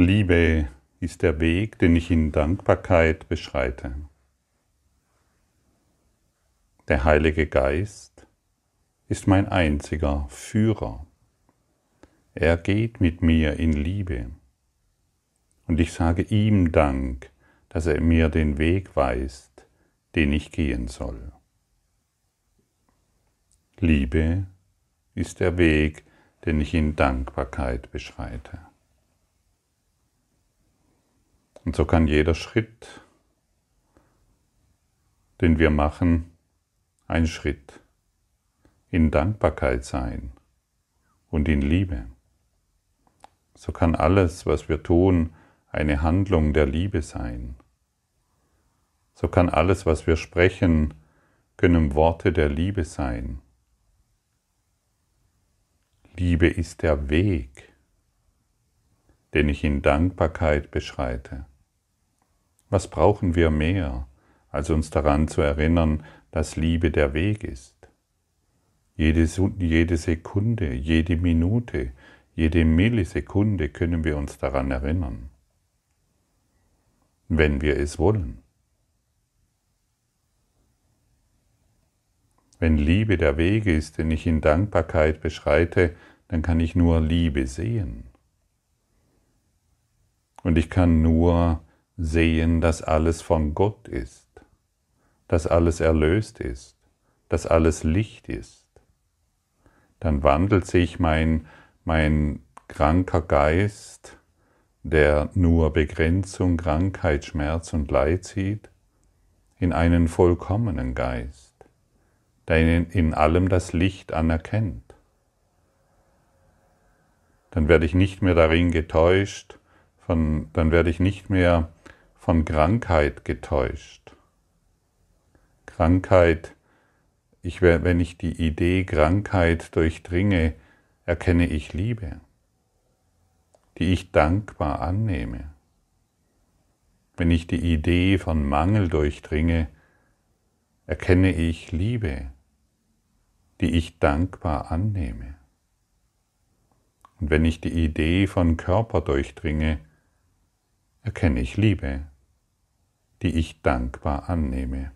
Liebe ist der Weg, den ich in Dankbarkeit beschreite. Der Heilige Geist ist mein einziger Führer. Er geht mit mir in Liebe. Und ich sage ihm Dank, dass er mir den Weg weist, den ich gehen soll. Liebe ist der Weg, den ich in Dankbarkeit beschreite. Und so kann jeder Schritt, den wir machen, ein Schritt in Dankbarkeit sein und in Liebe. So kann alles, was wir tun, eine Handlung der Liebe sein. So kann alles, was wir sprechen, können Worte der Liebe sein. Liebe ist der Weg, den ich in Dankbarkeit beschreite. Was brauchen wir mehr, als uns daran zu erinnern, dass Liebe der Weg ist? Jede, jede Sekunde, jede Minute, jede Millisekunde können wir uns daran erinnern, wenn wir es wollen. Wenn Liebe der Weg ist, den ich in Dankbarkeit beschreite, dann kann ich nur Liebe sehen. Und ich kann nur sehen, dass alles von Gott ist, dass alles erlöst ist, dass alles Licht ist. Dann wandelt sich mein, mein kranker Geist, der nur Begrenzung, Krankheit, Schmerz und Leid sieht, in einen vollkommenen Geist, der in allem das Licht anerkennt. Dann werde ich nicht mehr darin getäuscht, von, dann werde ich nicht mehr von Krankheit getäuscht. Krankheit, ich, wenn ich die Idee Krankheit durchdringe, erkenne ich Liebe, die ich dankbar annehme. Wenn ich die Idee von Mangel durchdringe, erkenne ich Liebe, die ich dankbar annehme. Und wenn ich die Idee von Körper durchdringe, erkenne ich Liebe, die ich dankbar annehme.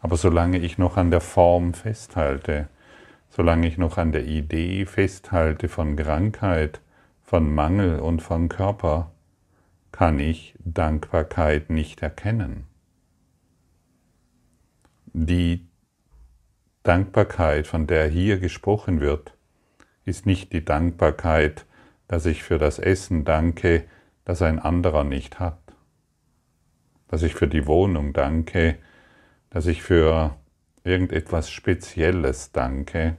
Aber solange ich noch an der Form festhalte, solange ich noch an der Idee festhalte von Krankheit, von Mangel und von Körper, kann ich Dankbarkeit nicht erkennen. Die Dankbarkeit, von der hier gesprochen wird, ist nicht die Dankbarkeit, dass ich für das Essen danke, das ein anderer nicht hat dass ich für die Wohnung danke, dass ich für irgendetwas Spezielles danke,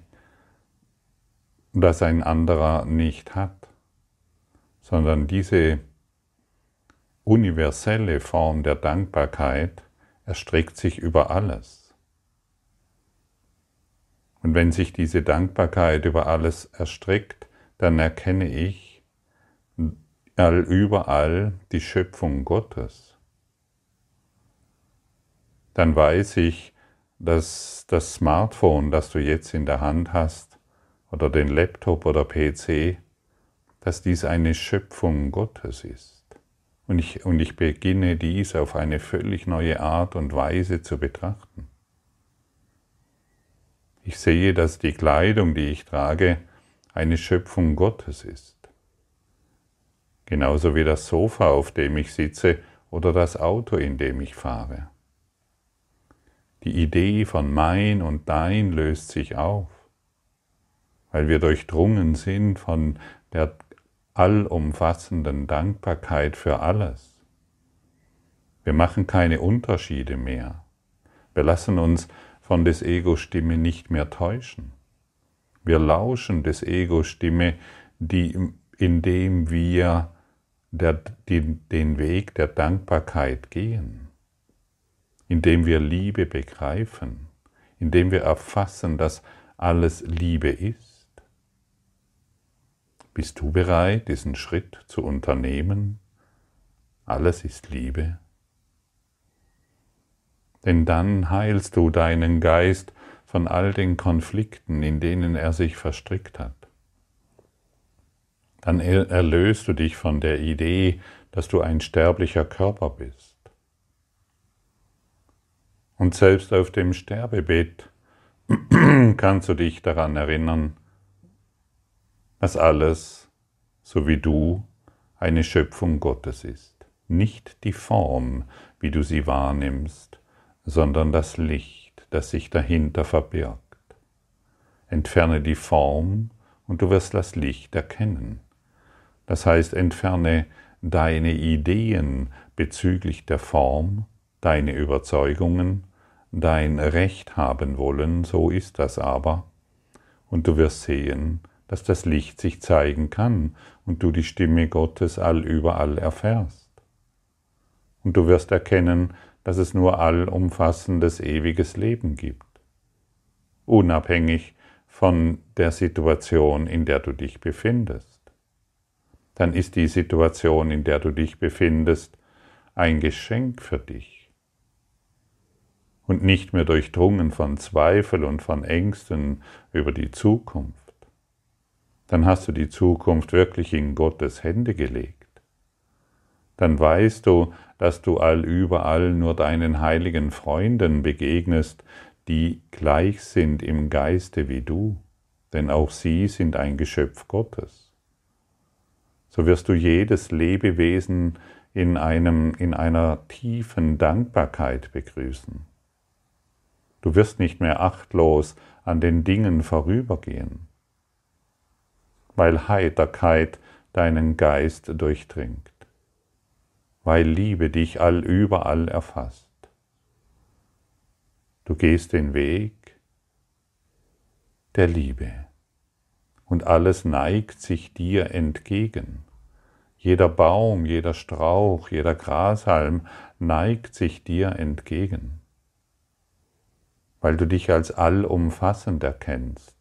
das ein anderer nicht hat, sondern diese universelle Form der Dankbarkeit erstreckt sich über alles. Und wenn sich diese Dankbarkeit über alles erstreckt, dann erkenne ich überall die Schöpfung Gottes dann weiß ich, dass das Smartphone, das du jetzt in der Hand hast, oder den Laptop oder PC, dass dies eine Schöpfung Gottes ist. Und ich, und ich beginne dies auf eine völlig neue Art und Weise zu betrachten. Ich sehe, dass die Kleidung, die ich trage, eine Schöpfung Gottes ist. Genauso wie das Sofa, auf dem ich sitze, oder das Auto, in dem ich fahre. Die Idee von mein und dein löst sich auf, weil wir durchdrungen sind von der allumfassenden Dankbarkeit für alles. Wir machen keine Unterschiede mehr. Wir lassen uns von des Ego-Stimme nicht mehr täuschen. Wir lauschen des Ego-Stimme, indem wir der, die, den Weg der Dankbarkeit gehen indem wir Liebe begreifen, indem wir erfassen, dass alles Liebe ist? Bist du bereit, diesen Schritt zu unternehmen? Alles ist Liebe. Denn dann heilst du deinen Geist von all den Konflikten, in denen er sich verstrickt hat. Dann erlöst du dich von der Idee, dass du ein sterblicher Körper bist. Und selbst auf dem Sterbebett kannst du dich daran erinnern, dass alles, so wie du, eine Schöpfung Gottes ist. Nicht die Form, wie du sie wahrnimmst, sondern das Licht, das sich dahinter verbirgt. Entferne die Form und du wirst das Licht erkennen. Das heißt, entferne deine Ideen bezüglich der Form, deine Überzeugungen, dein Recht haben wollen, so ist das aber, und du wirst sehen, dass das Licht sich zeigen kann und du die Stimme Gottes allüberall erfährst. Und du wirst erkennen, dass es nur allumfassendes ewiges Leben gibt, unabhängig von der Situation, in der du dich befindest. Dann ist die Situation, in der du dich befindest, ein Geschenk für dich und nicht mehr durchdrungen von Zweifel und von Ängsten über die Zukunft. Dann hast du die Zukunft wirklich in Gottes Hände gelegt. Dann weißt du, dass du allüberall nur deinen heiligen Freunden begegnest, die gleich sind im Geiste wie du, denn auch sie sind ein Geschöpf Gottes. So wirst du jedes Lebewesen in, einem, in einer tiefen Dankbarkeit begrüßen. Du wirst nicht mehr achtlos an den Dingen vorübergehen, weil Heiterkeit deinen Geist durchdringt, weil Liebe dich allüberall erfasst. Du gehst den Weg der Liebe und alles neigt sich dir entgegen. Jeder Baum, jeder Strauch, jeder Grashalm neigt sich dir entgegen weil du dich als allumfassend erkennst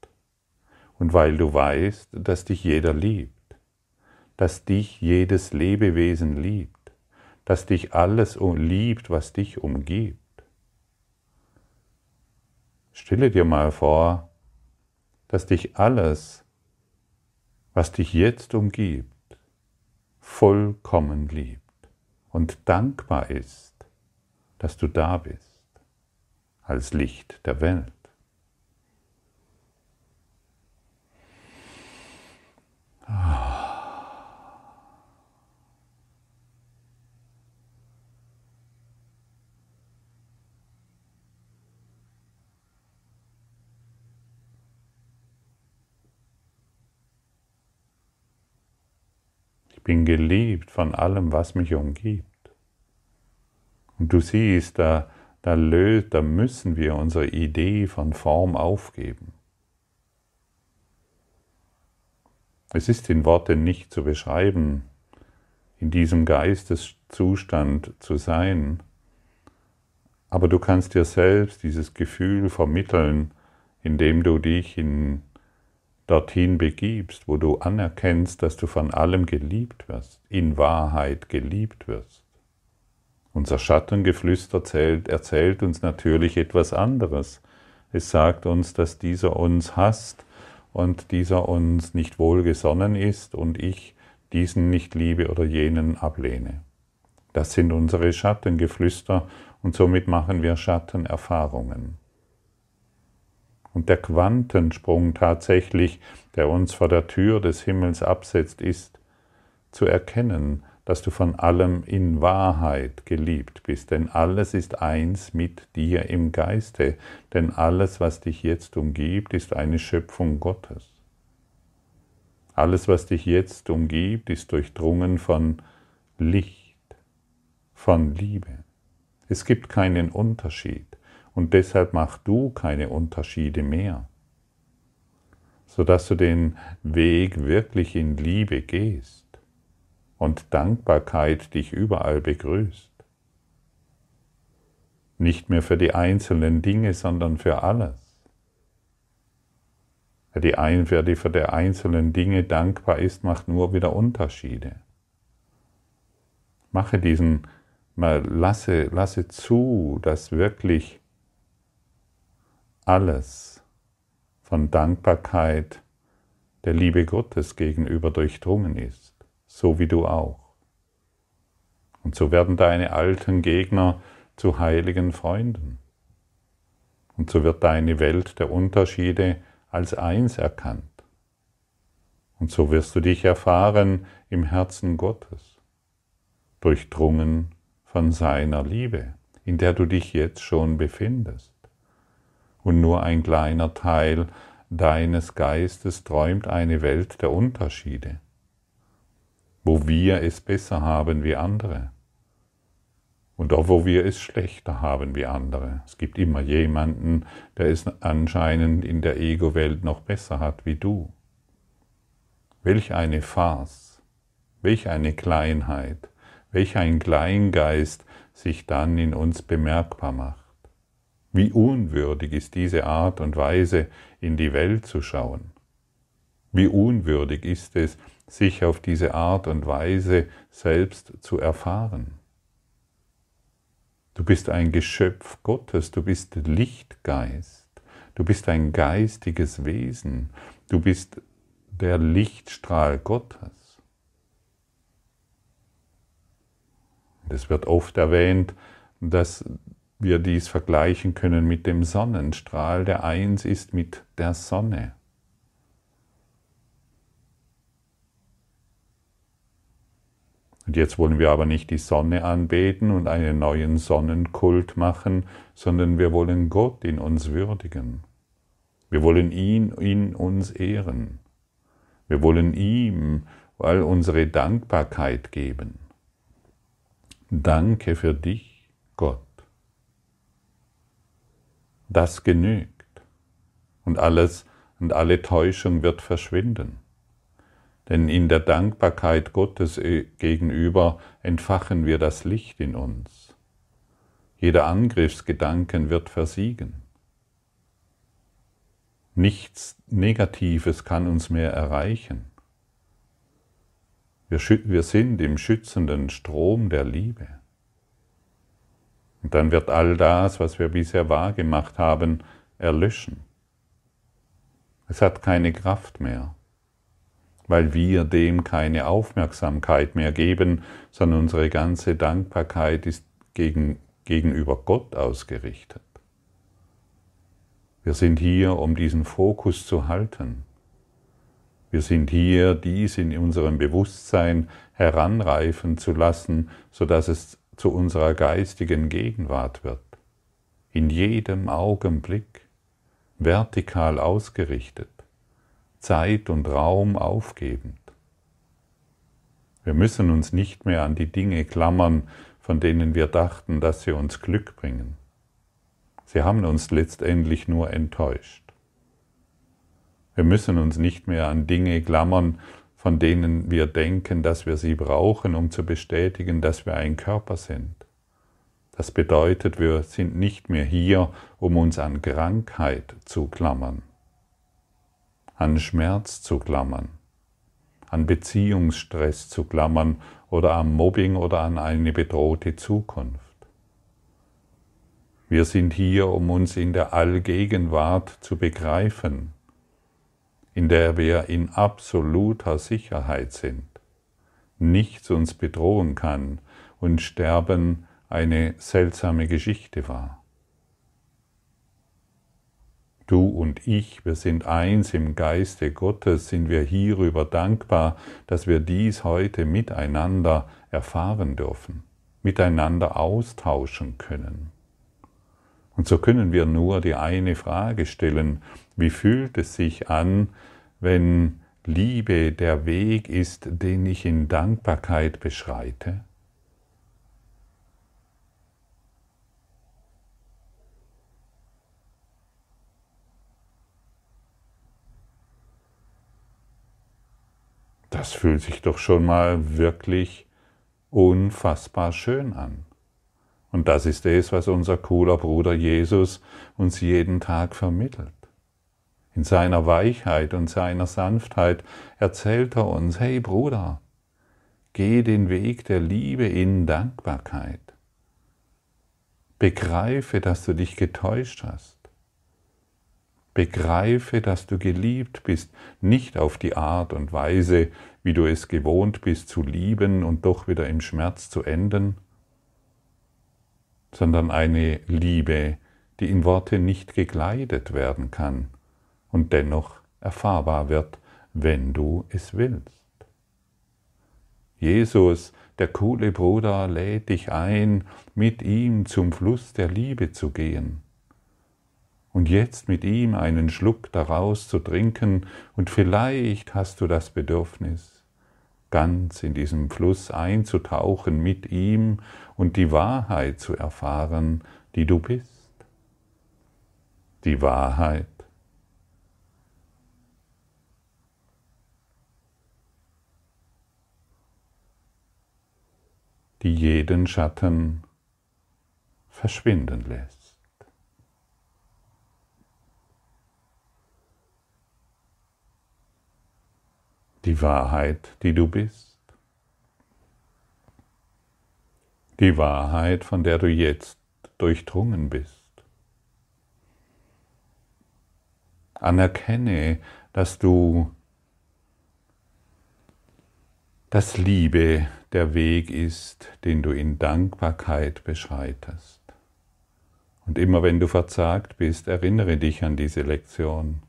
und weil du weißt, dass dich jeder liebt, dass dich jedes Lebewesen liebt, dass dich alles liebt, was dich umgibt. Stelle dir mal vor, dass dich alles, was dich jetzt umgibt, vollkommen liebt und dankbar ist, dass du da bist als Licht der Welt. Ich bin geliebt von allem, was mich umgibt. Und du siehst, da da, löst, da müssen wir unsere Idee von Form aufgeben. Es ist in Worten nicht zu beschreiben, in diesem Geisteszustand zu sein, aber du kannst dir selbst dieses Gefühl vermitteln, indem du dich in, dorthin begibst, wo du anerkennst, dass du von allem geliebt wirst, in Wahrheit geliebt wirst. Unser Schattengeflüster erzählt, erzählt uns natürlich etwas anderes. Es sagt uns, dass dieser uns hasst und dieser uns nicht wohlgesonnen ist und ich diesen nicht liebe oder jenen ablehne. Das sind unsere Schattengeflüster und somit machen wir Schattenerfahrungen. Und der Quantensprung tatsächlich, der uns vor der Tür des Himmels absetzt, ist zu erkennen, dass du von allem in Wahrheit geliebt bist, denn alles ist eins mit dir im Geiste, denn alles, was dich jetzt umgibt, ist eine Schöpfung Gottes. Alles, was dich jetzt umgibt, ist durchdrungen von Licht, von Liebe. Es gibt keinen Unterschied und deshalb mach du keine Unterschiede mehr, sodass du den Weg wirklich in Liebe gehst und Dankbarkeit dich überall begrüßt. Nicht mehr für die einzelnen Dinge, sondern für alles. Wer, die ein, wer die für die einzelnen Dinge dankbar ist, macht nur wieder Unterschiede. Mache diesen, mal lasse, lasse zu, dass wirklich alles von Dankbarkeit der Liebe Gottes gegenüber durchdrungen ist, so wie du auch. Und so werden deine alten Gegner zu heiligen Freunden. Und so wird deine Welt der Unterschiede als eins erkannt. Und so wirst du dich erfahren im Herzen Gottes, durchdrungen von seiner Liebe, in der du dich jetzt schon befindest. Und nur ein kleiner Teil deines Geistes träumt eine Welt der Unterschiede, wo wir es besser haben wie andere und auch wo wir es schlechter haben wie andere. Es gibt immer jemanden, der es anscheinend in der Ego-Welt noch besser hat wie du. Welch eine Farce, welch eine Kleinheit, welch ein Kleingeist sich dann in uns bemerkbar macht. Wie unwürdig ist diese Art und Weise, in die Welt zu schauen. Wie unwürdig ist es, sich auf diese Art und Weise selbst zu erfahren. Du bist ein Geschöpf Gottes, du bist Lichtgeist, du bist ein geistiges Wesen, du bist der Lichtstrahl Gottes. Es wird oft erwähnt, dass wir dies vergleichen können mit dem Sonnenstrahl, der eins ist mit der Sonne. Und jetzt wollen wir aber nicht die Sonne anbeten und einen neuen Sonnenkult machen, sondern wir wollen Gott in uns würdigen. Wir wollen ihn in uns ehren. Wir wollen ihm all unsere Dankbarkeit geben. Danke für dich, Gott. Das genügt. Und alles und alle Täuschung wird verschwinden. Denn in der Dankbarkeit Gottes äh, gegenüber entfachen wir das Licht in uns. Jeder Angriffsgedanken wird versiegen. Nichts Negatives kann uns mehr erreichen. Wir, wir sind im schützenden Strom der Liebe. Und dann wird all das, was wir bisher wahrgemacht haben, erlöschen. Es hat keine Kraft mehr, weil wir dem keine Aufmerksamkeit mehr geben, sondern unsere ganze Dankbarkeit ist gegen, gegenüber Gott ausgerichtet. Wir sind hier, um diesen Fokus zu halten. Wir sind hier, dies in unserem Bewusstsein heranreifen zu lassen, sodass es zu unserer geistigen Gegenwart wird, in jedem Augenblick, vertikal ausgerichtet, Zeit und Raum aufgebend. Wir müssen uns nicht mehr an die Dinge klammern, von denen wir dachten, dass sie uns Glück bringen. Sie haben uns letztendlich nur enttäuscht. Wir müssen uns nicht mehr an Dinge klammern, von denen wir denken, dass wir sie brauchen, um zu bestätigen, dass wir ein Körper sind. Das bedeutet, wir sind nicht mehr hier, um uns an Krankheit zu klammern, an Schmerz zu klammern, an Beziehungsstress zu klammern oder am Mobbing oder an eine bedrohte Zukunft. Wir sind hier, um uns in der Allgegenwart zu begreifen, in der wir in absoluter Sicherheit sind, nichts uns bedrohen kann und Sterben eine seltsame Geschichte war. Du und ich, wir sind eins im Geiste Gottes, sind wir hierüber dankbar, dass wir dies heute miteinander erfahren dürfen, miteinander austauschen können. Und so können wir nur die eine Frage stellen, wie fühlt es sich an, wenn Liebe der Weg ist, den ich in Dankbarkeit beschreite? Das fühlt sich doch schon mal wirklich unfassbar schön an. Und das ist es, was unser cooler Bruder Jesus uns jeden Tag vermittelt. In seiner Weichheit und seiner Sanftheit erzählt er uns, hey Bruder, geh den Weg der Liebe in Dankbarkeit. Begreife, dass du dich getäuscht hast. Begreife, dass du geliebt bist, nicht auf die Art und Weise, wie du es gewohnt bist zu lieben und doch wieder im Schmerz zu enden, sondern eine Liebe, die in Worte nicht gekleidet werden kann und dennoch erfahrbar wird, wenn du es willst. Jesus, der coole Bruder, lädt dich ein, mit ihm zum Fluss der Liebe zu gehen und jetzt mit ihm einen Schluck daraus zu trinken, und vielleicht hast du das Bedürfnis, ganz in diesem Fluss einzutauchen mit ihm und die Wahrheit zu erfahren, die du bist. Die Wahrheit, die jeden Schatten verschwinden lässt. Die Wahrheit, die du bist. Die Wahrheit, von der du jetzt durchdrungen bist. Anerkenne, dass du dass Liebe der Weg ist, den du in Dankbarkeit beschreitest. Und immer wenn du verzagt bist, erinnere dich an diese Lektion.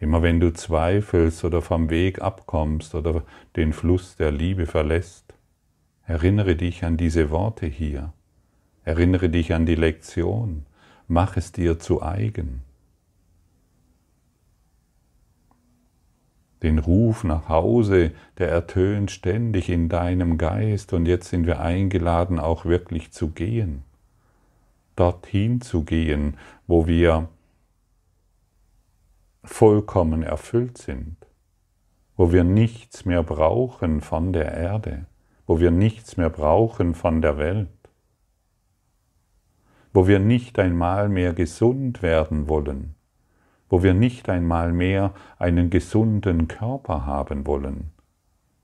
Immer wenn du zweifelst oder vom Weg abkommst oder den Fluss der Liebe verlässt, erinnere dich an diese Worte hier. Erinnere dich an die Lektion. Mach es dir zu eigen. Den Ruf nach Hause, der ertönt ständig in deinem Geist und jetzt sind wir eingeladen, auch wirklich zu gehen. Dorthin zu gehen, wo wir vollkommen erfüllt sind, wo wir nichts mehr brauchen von der Erde, wo wir nichts mehr brauchen von der Welt, wo wir nicht einmal mehr gesund werden wollen, wo wir nicht einmal mehr einen gesunden Körper haben wollen,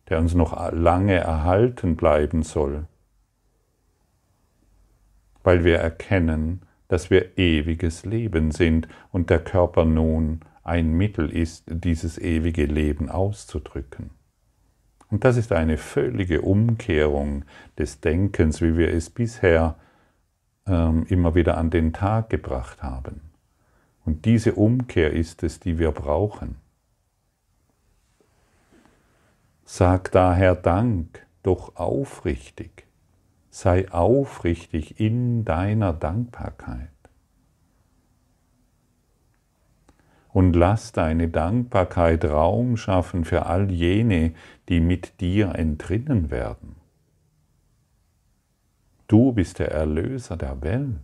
der uns noch lange erhalten bleiben soll, weil wir erkennen, dass wir ewiges Leben sind und der Körper nun ein Mittel ist, dieses ewige Leben auszudrücken. Und das ist eine völlige Umkehrung des Denkens, wie wir es bisher ähm, immer wieder an den Tag gebracht haben. Und diese Umkehr ist es, die wir brauchen. Sag daher Dank, doch aufrichtig. Sei aufrichtig in deiner Dankbarkeit. Und lass deine Dankbarkeit Raum schaffen für all jene, die mit dir entrinnen werden. Du bist der Erlöser der Welt.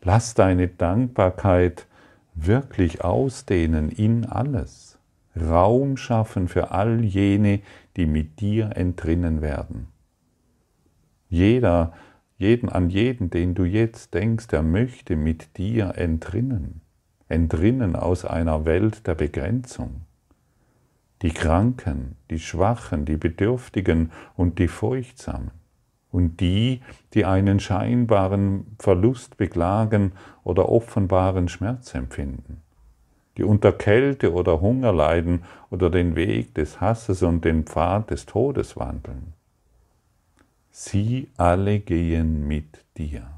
Lass deine Dankbarkeit wirklich ausdehnen in alles. Raum schaffen für all jene, die mit dir entrinnen werden. Jeder, jeden, an jeden, den du jetzt denkst, der möchte mit dir entrinnen entrinnen aus einer Welt der Begrenzung. Die Kranken, die Schwachen, die Bedürftigen und die Furchtsamen und die, die einen scheinbaren Verlust beklagen oder offenbaren Schmerz empfinden, die unter Kälte oder Hunger leiden oder den Weg des Hasses und den Pfad des Todes wandeln. Sie alle gehen mit dir.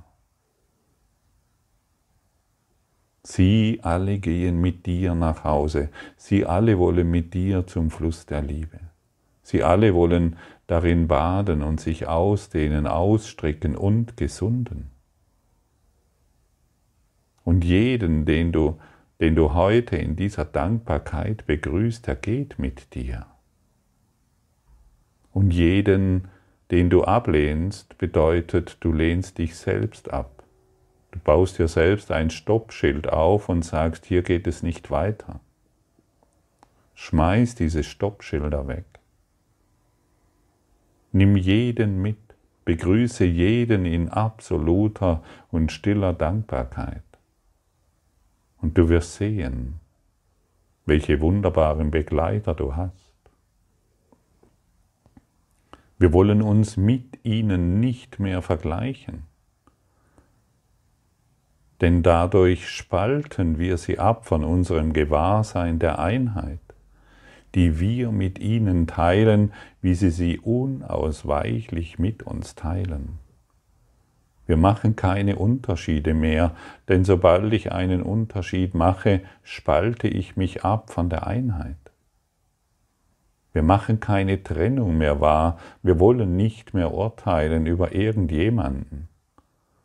Sie alle gehen mit dir nach Hause. Sie alle wollen mit dir zum Fluss der Liebe. Sie alle wollen darin baden und sich ausdehnen, ausstrecken und gesunden. Und jeden, den du, den du heute in dieser Dankbarkeit begrüßt, der geht mit dir. Und jeden, den du ablehnst, bedeutet, du lehnst dich selbst ab. Du baust dir selbst ein Stoppschild auf und sagst, hier geht es nicht weiter. Schmeiß diese Stoppschilder weg. Nimm jeden mit, begrüße jeden in absoluter und stiller Dankbarkeit. Und du wirst sehen, welche wunderbaren Begleiter du hast. Wir wollen uns mit ihnen nicht mehr vergleichen. Denn dadurch spalten wir sie ab von unserem Gewahrsein der Einheit, die wir mit ihnen teilen, wie sie sie unausweichlich mit uns teilen. Wir machen keine Unterschiede mehr, denn sobald ich einen Unterschied mache, spalte ich mich ab von der Einheit. Wir machen keine Trennung mehr wahr, wir wollen nicht mehr urteilen über irgendjemanden.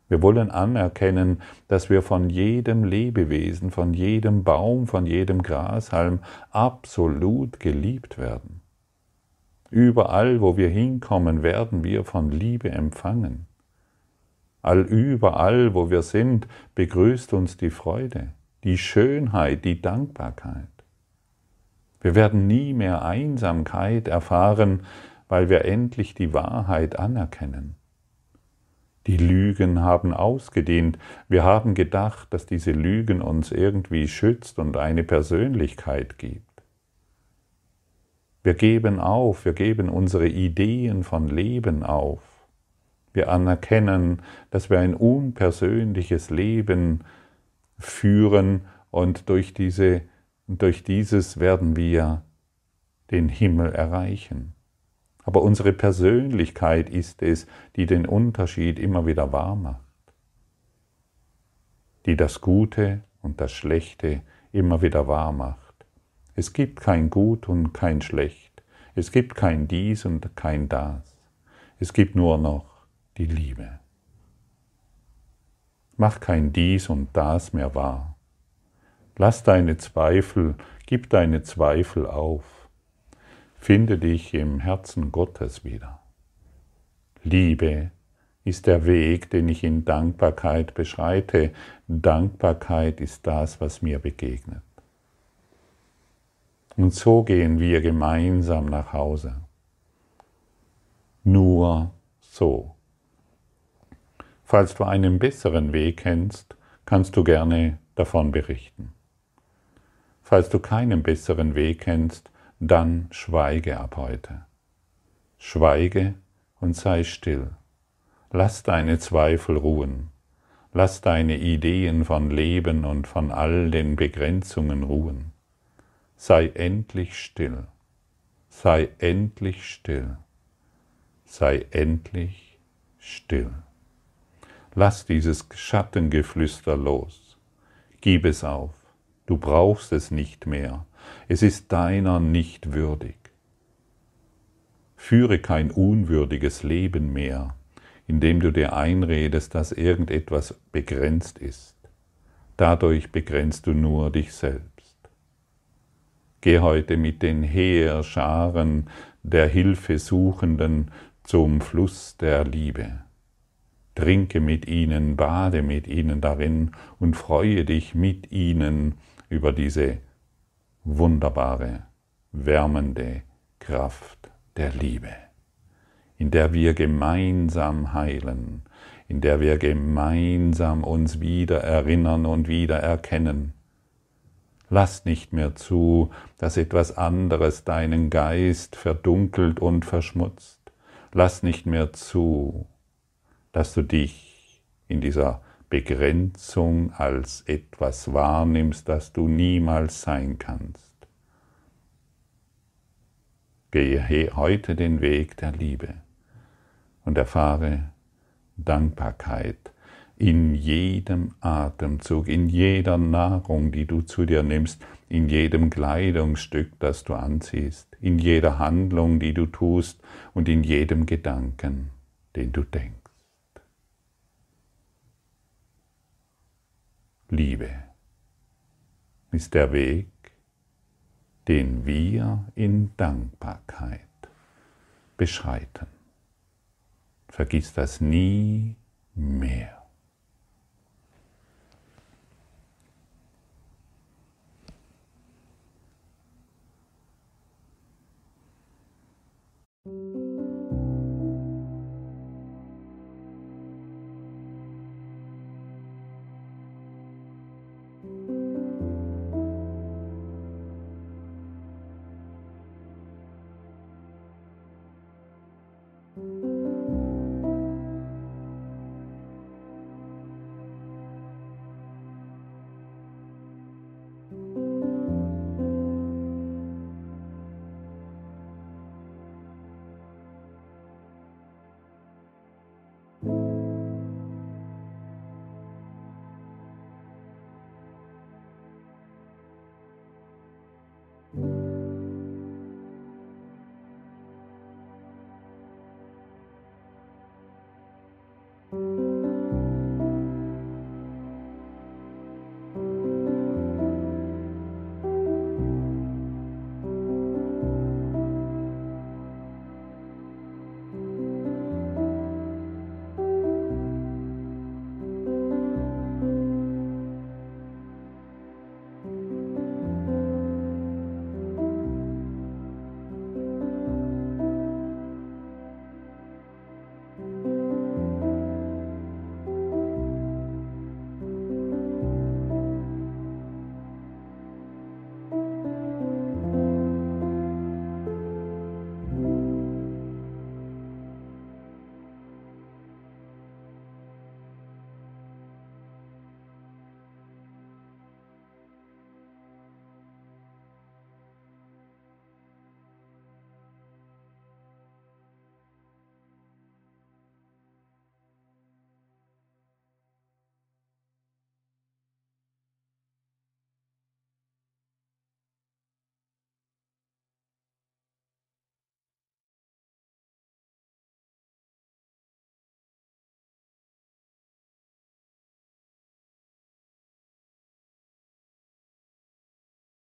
Wir wollen anerkennen, dass wir von jedem Lebewesen, von jedem Baum, von jedem Grashalm absolut geliebt werden. Überall, wo wir hinkommen, werden wir von Liebe empfangen. All überall, wo wir sind, begrüßt uns die Freude, die Schönheit, die Dankbarkeit. Wir werden nie mehr Einsamkeit erfahren, weil wir endlich die Wahrheit anerkennen. Die Lügen haben ausgedient. Wir haben gedacht, dass diese Lügen uns irgendwie schützt und eine Persönlichkeit gibt. Wir geben auf, wir geben unsere Ideen von Leben auf. Wir anerkennen, dass wir ein unpersönliches Leben führen und durch, diese, durch dieses werden wir den Himmel erreichen. Aber unsere Persönlichkeit ist es, die den Unterschied immer wieder wahr macht, die das Gute und das Schlechte immer wieder wahr macht. Es gibt kein Gut und kein Schlecht. Es gibt kein dies und kein das. Es gibt nur noch die Liebe. Mach kein dies und das mehr wahr. Lass deine Zweifel, gib deine Zweifel auf. Finde dich im Herzen Gottes wieder. Liebe ist der Weg, den ich in Dankbarkeit beschreite. Dankbarkeit ist das, was mir begegnet. Und so gehen wir gemeinsam nach Hause. Nur so. Falls du einen besseren Weg kennst, kannst du gerne davon berichten. Falls du keinen besseren Weg kennst, dann schweige ab heute. Schweige und sei still. Lass deine Zweifel ruhen. Lass deine Ideen von Leben und von all den Begrenzungen ruhen. Sei endlich still. Sei endlich still. Sei endlich still. Lass dieses Schattengeflüster los. Gib es auf. Du brauchst es nicht mehr. Es ist deiner nicht würdig. Führe kein unwürdiges Leben mehr, indem du dir einredest, dass irgendetwas begrenzt ist. Dadurch begrenzt du nur dich selbst. Geh heute mit den Heerscharen der Hilfesuchenden zum Fluss der Liebe trinke mit ihnen, bade mit ihnen darin und freue dich mit ihnen über diese wunderbare, wärmende Kraft der Liebe, in der wir gemeinsam heilen, in der wir gemeinsam uns wieder erinnern und wieder erkennen. Lass nicht mehr zu, dass etwas anderes deinen Geist verdunkelt und verschmutzt. Lass nicht mehr zu, dass du dich in dieser Begrenzung als etwas wahrnimmst, das du niemals sein kannst. Gehe heute den Weg der Liebe und erfahre Dankbarkeit in jedem Atemzug, in jeder Nahrung, die du zu dir nimmst, in jedem Kleidungsstück, das du anziehst, in jeder Handlung, die du tust und in jedem Gedanken, den du denkst. Liebe ist der Weg, den wir in Dankbarkeit beschreiten. Vergiss das nie mehr.